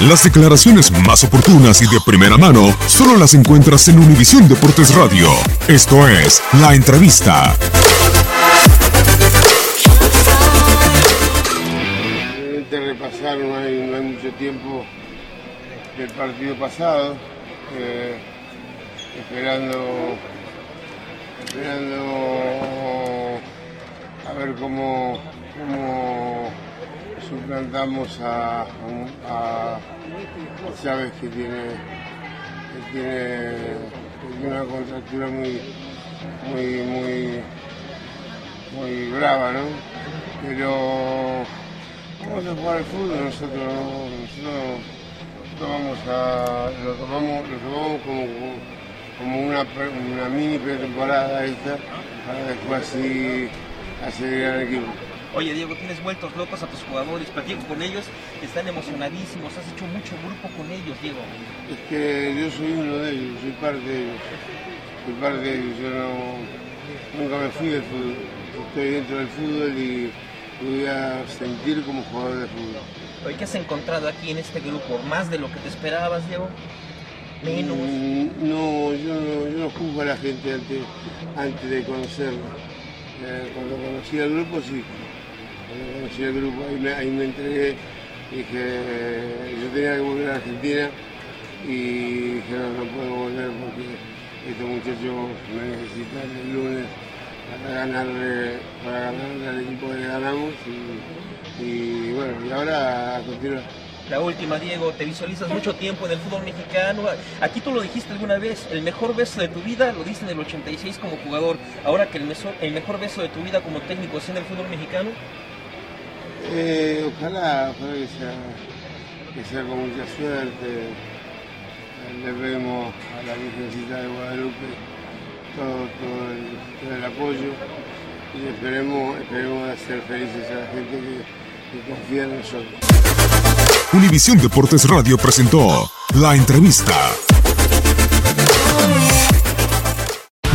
Las declaraciones más oportunas y de primera mano solo las encuentras en Univisión Deportes Radio. Esto es La Entrevista. Realmente repasar, no hay, no hay mucho tiempo del partido pasado, eh, esperando, esperando a ver cómo, cómo suplantamos a, a, Chávez que tiene, que tiene, que tiene una contractura muy, muy, muy, muy brava, ¿no? Pero vamos a jugar al fútbol, nosotros, no- nosotros tomamos lo tomamos, lo tomamos como, como una, una mini pretemporada esta, para después así acelerar el equipo. Oye Diego, tienes vueltos locos a tus jugadores, platico con ellos, están emocionadísimos, has hecho mucho grupo con ellos, Diego. Es que yo soy uno de ellos, soy parte de ellos. Soy parte de ellos. Yo no, nunca me fui del fútbol. Estoy dentro del fútbol y voy a sentir como jugador de fútbol. Oye, ¿qué has encontrado aquí en este grupo? ¿Más de lo que te esperabas, Diego? Menos. Mm, No, yo no, yo no juzgo a la gente antes, antes de conocerlo. Eh, cuando conocí al grupo, sí. Grupo, ahí me, entregué. Dije, yo tenía que volver a Argentina y dije, no, no puedo volver porque estos muchachos me necesitan el lunes para ganarle, para ganarle al equipo que ganamos y, bueno, y ahora a. La última, Diego, te visualizas mucho tiempo en el fútbol mexicano. Aquí tú lo dijiste alguna vez, el mejor beso de tu vida lo diste en el 86 como jugador. Ahora que el mejor beso de tu vida como técnico es en el fútbol mexicano, Eh, ojalá, ojalá que sea, que sea con mucha suerte. Le pedimos a la Virgencita de Guadalupe todo, el, apoyo y esperemos, esperemos hacer felices a la gente que confía en nosotros. Univisión Deportes Radio presentó La Entrevista.